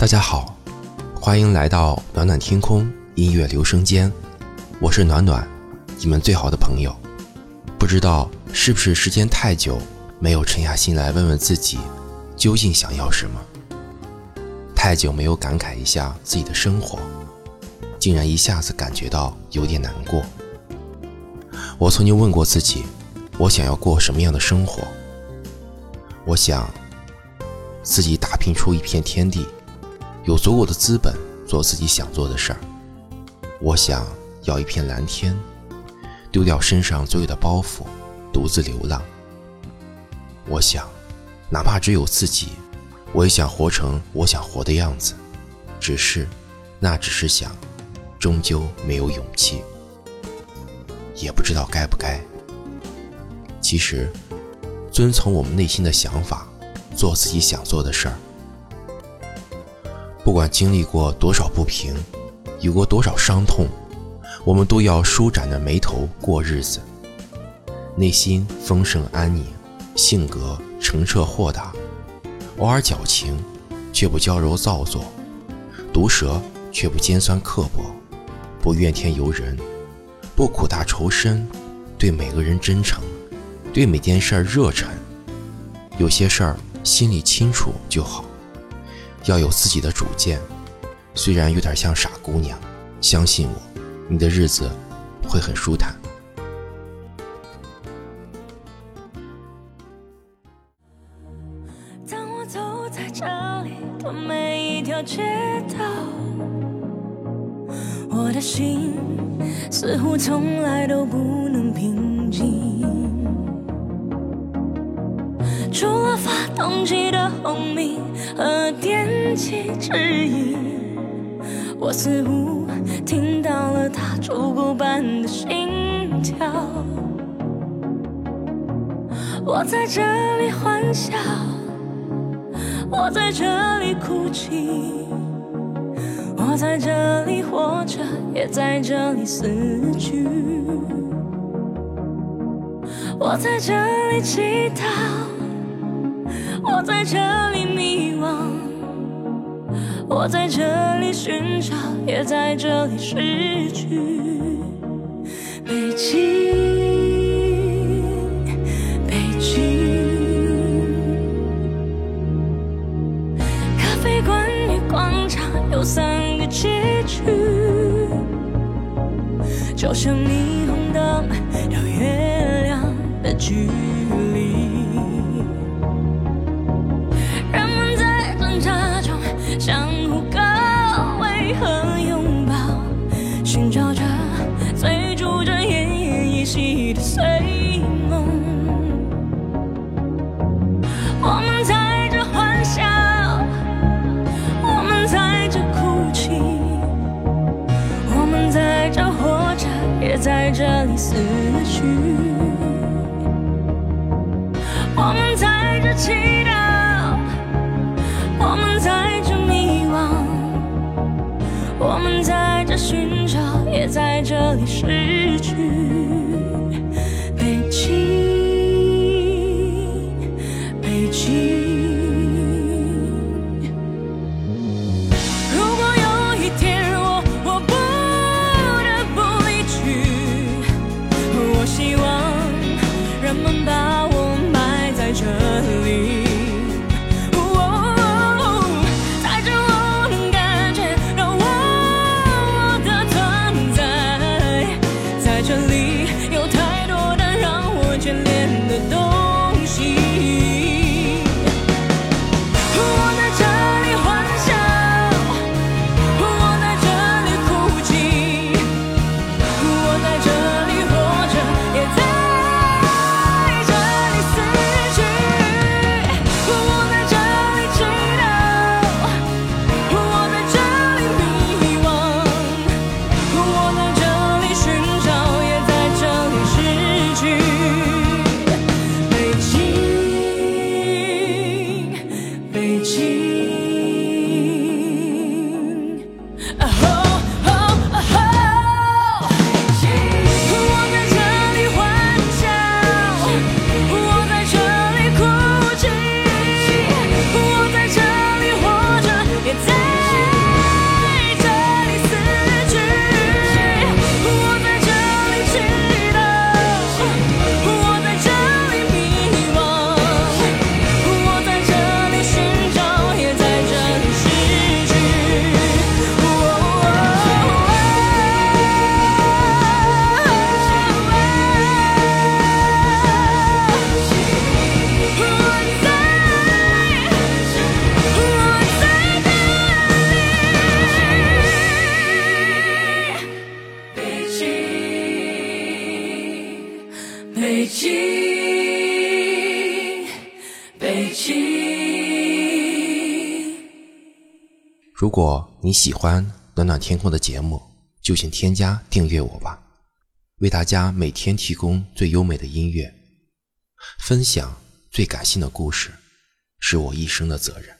大家好，欢迎来到暖暖天空音乐留声间，我是暖暖，你们最好的朋友。不知道是不是时间太久没有沉下心来问问自己，究竟想要什么？太久没有感慨一下自己的生活，竟然一下子感觉到有点难过。我曾经问过自己，我想要过什么样的生活？我想自己打拼出一片天地。有足够的资本做自己想做的事儿。我想要一片蓝天，丢掉身上所有的包袱，独自流浪。我想，哪怕只有自己，我也想活成我想活的样子。只是，那只是想，终究没有勇气，也不知道该不该。其实，遵从我们内心的想法，做自己想做的事儿。不管经历过多少不平，有过多少伤痛，我们都要舒展着眉头过日子，内心丰盛安宁，性格澄澈豁达，偶尔矫情，却不娇柔造作，毒舌却不尖酸刻薄，不怨天尤人，不苦大仇深，对每个人真诚，对每件事热忱，有些事儿心里清楚就好。要有自己的主见，虽然有点像傻姑娘，相信我，你的日子会很舒坦。当我走在这里的每一条街道，我的心似乎从来都不能平静。除了发动机的轰鸣和电气指引，我似乎听到了它烛鼓般的心跳。我在这里欢笑，我在这里哭泣，我在这里活着，也在这里死去。我在这里祈祷。我在这里迷惘，我在这里寻找，也在这里失去。北京，北京，咖啡馆与广场有三个街区，就像霓虹灯有月亮的距离。你的碎梦。我们在这欢笑，我们在这哭泣，我们在这活着，也在这里死去。我们在这祈祷，我们在这迷惘，我们在这寻找，也在这里失去。北京，北京。如果你喜欢暖暖天空的节目，就请添加订阅我吧，为大家每天提供最优美的音乐，分享最感性的故事，是我一生的责任。